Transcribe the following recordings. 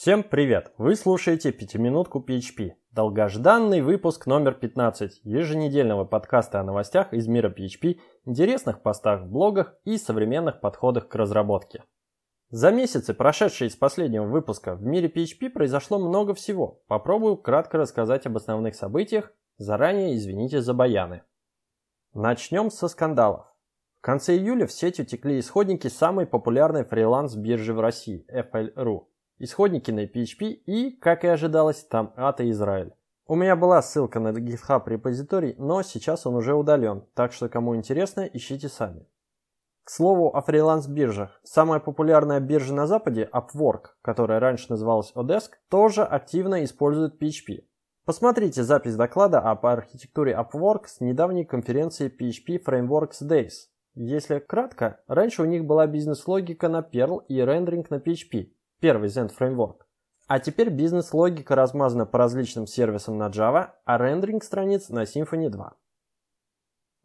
Всем привет! Вы слушаете «Пятиминутку PHP» – долгожданный выпуск номер 15 еженедельного подкаста о новостях из мира PHP, интересных постах в блогах и современных подходах к разработке. За месяцы, прошедшие с последнего выпуска, в мире PHP произошло много всего. Попробую кратко рассказать об основных событиях, заранее извините за баяны. Начнем со скандалов. В конце июля в сеть утекли исходники самой популярной фриланс-биржи в России – FL.ru. Исходники на PHP и, как и ожидалось, там ATA Израиль. У меня была ссылка на GitHub репозиторий, но сейчас он уже удален, так что кому интересно, ищите сами. К слову о фриланс-биржах. Самая популярная биржа на Западе, Upwork, которая раньше называлась Odesk, тоже активно использует PHP. Посмотрите запись доклада об архитектуре Upwork с недавней конференции PHP Frameworks Days. Если кратко, раньше у них была бизнес-логика на Perl и рендеринг на PHP, первый Zen Framework. А теперь бизнес-логика размазана по различным сервисам на Java, а рендеринг страниц на Symfony 2.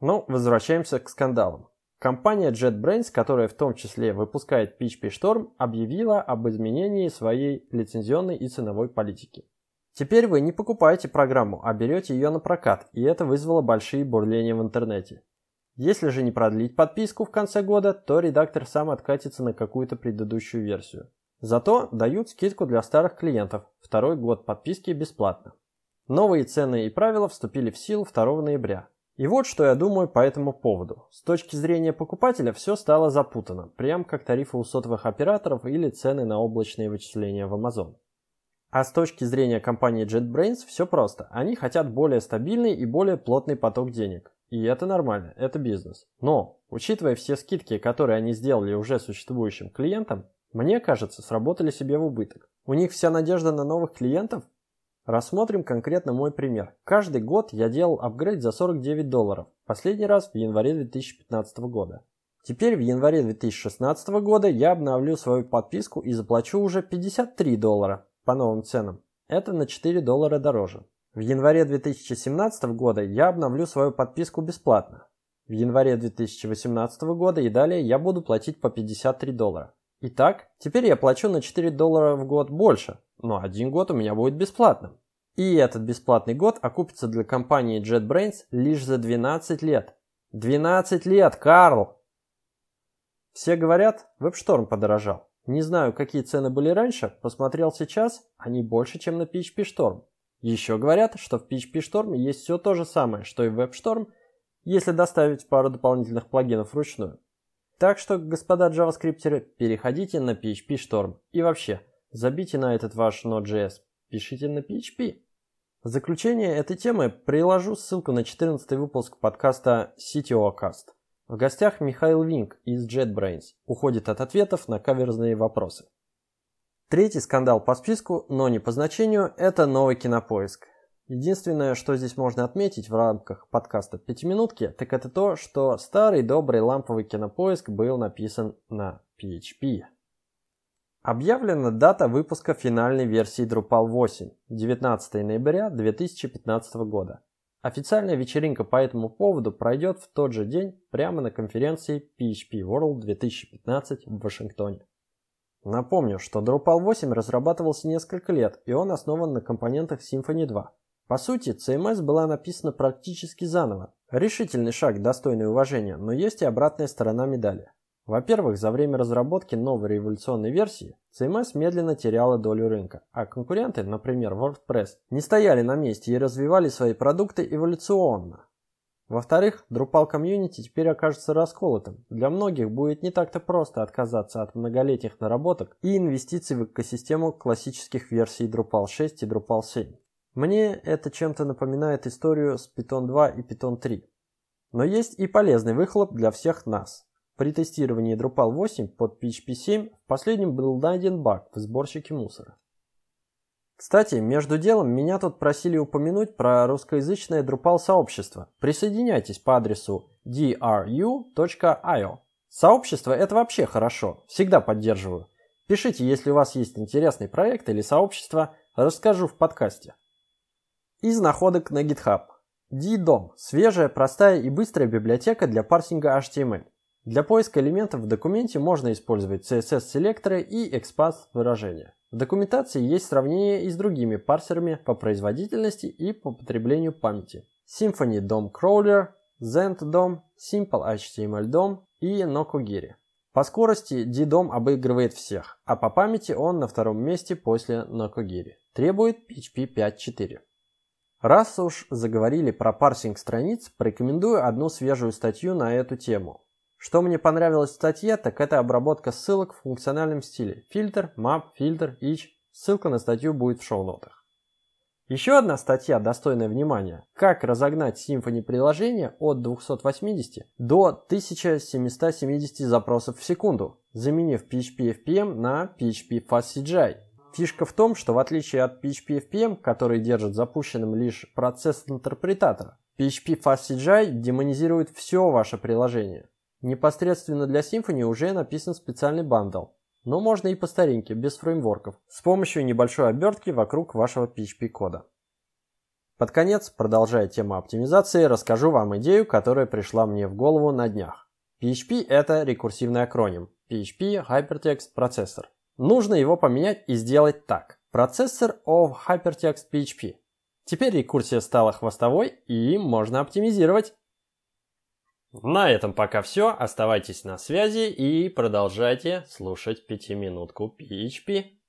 Ну, возвращаемся к скандалам. Компания JetBrains, которая в том числе выпускает PHP Storm, объявила об изменении своей лицензионной и ценовой политики. Теперь вы не покупаете программу, а берете ее на прокат, и это вызвало большие бурления в интернете. Если же не продлить подписку в конце года, то редактор сам откатится на какую-то предыдущую версию. Зато дают скидку для старых клиентов, второй год подписки бесплатно. Новые цены и правила вступили в силу 2 ноября. И вот что я думаю по этому поводу. С точки зрения покупателя все стало запутано, прям как тарифы у сотовых операторов или цены на облачные вычисления в Amazon. А с точки зрения компании JetBrains все просто. Они хотят более стабильный и более плотный поток денег. И это нормально, это бизнес. Но, учитывая все скидки, которые они сделали уже существующим клиентам, мне кажется, сработали себе в убыток. У них вся надежда на новых клиентов, Рассмотрим конкретно мой пример. Каждый год я делал апгрейд за 49 долларов. Последний раз в январе 2015 года. Теперь в январе 2016 года я обновлю свою подписку и заплачу уже 53 доллара по новым ценам. Это на 4 доллара дороже. В январе 2017 года я обновлю свою подписку бесплатно. В январе 2018 года и далее я буду платить по 53 доллара. Итак, теперь я плачу на 4 доллара в год больше, но один год у меня будет бесплатным. И этот бесплатный год окупится для компании JetBrains лишь за 12 лет. 12 лет, Карл! Все говорят, WebStorm подорожал. Не знаю, какие цены были раньше, посмотрел сейчас, они больше, чем на PHP Storm. Еще говорят, что в PHP Storm есть все то же самое, что и в WebStorm, если доставить пару дополнительных плагинов вручную. Так что, господа джаваскриптеры, переходите на PHP Storm. И вообще, забейте на этот ваш Node.js. Пишите на PHP. В заключение этой темы приложу ссылку на 14 выпуск подкаста CTOcast. В гостях Михаил Винг из JetBrains уходит от ответов на каверзные вопросы. Третий скандал по списку, но не по значению, это новый кинопоиск. Единственное, что здесь можно отметить в рамках подкаста «Пятиминутки», так это то, что старый добрый ламповый кинопоиск был написан на PHP. Объявлена дата выпуска финальной версии Drupal 8 – 19 ноября 2015 года. Официальная вечеринка по этому поводу пройдет в тот же день прямо на конференции PHP World 2015 в Вашингтоне. Напомню, что Drupal 8 разрабатывался несколько лет, и он основан на компонентах Symfony 2. По сути, CMS была написана практически заново. Решительный шаг, достойный уважения, но есть и обратная сторона медали. Во-первых, за время разработки новой революционной версии CMS медленно теряла долю рынка, а конкуренты, например WordPress, не стояли на месте и развивали свои продукты эволюционно. Во-вторых, Drupal комьюнити теперь окажется расколотым. Для многих будет не так-то просто отказаться от многолетних наработок и инвестиций в экосистему классических версий Drupal 6 и Drupal 7. Мне это чем-то напоминает историю с Python 2 и Python 3. Но есть и полезный выхлоп для всех нас. При тестировании Drupal 8 под PHP 7 в последнем был найден баг в сборщике мусора. Кстати, между делом меня тут просили упомянуть про русскоязычное Drupal сообщество. Присоединяйтесь по адресу dru.io. Сообщество это вообще хорошо, всегда поддерживаю. Пишите, если у вас есть интересный проект или сообщество, расскажу в подкасте. Из находок на GitHub. DDOM – свежая, простая и быстрая библиотека для парсинга HTML. Для поиска элементов в документе можно использовать CSS-селекторы и XPath выражения. В документации есть сравнение и с другими парсерами по производительности и по потреблению памяти. Symfony DOM Crawler, Zend DOM, Simple HTML DOM и Nokogiri. По скорости DDOM обыгрывает всех, а по памяти он на втором месте после Nokogiri. Требует PHP 5.4. Раз уж заговорили про парсинг страниц, порекомендую одну свежую статью на эту тему. Что мне понравилось в статье, так это обработка ссылок в функциональном стиле. Фильтр, map, фильтр, each. Ссылка на статью будет в шоу-нотах. Еще одна статья, достойная внимания. Как разогнать Symfony приложение от 280 до 1770 запросов в секунду, заменив PHP FPM на PHP FastCGI. Фишка в том, что в отличие от PHP FPM, который держит запущенным лишь процесс интерпретатора, PHP FastCGI демонизирует все ваше приложение. Непосредственно для Symfony уже написан специальный бандл, но можно и по старинке, без фреймворков, с помощью небольшой обертки вокруг вашего PHP кода. Под конец, продолжая тему оптимизации, расскажу вам идею, которая пришла мне в голову на днях. PHP это рекурсивный акроним PHP Hypertext Processor. Нужно его поменять и сделать так. Процессор of Hypertext PHP. Теперь рекурсия стала хвостовой и можно оптимизировать. На этом пока все. Оставайтесь на связи и продолжайте слушать пятиминутку PHP.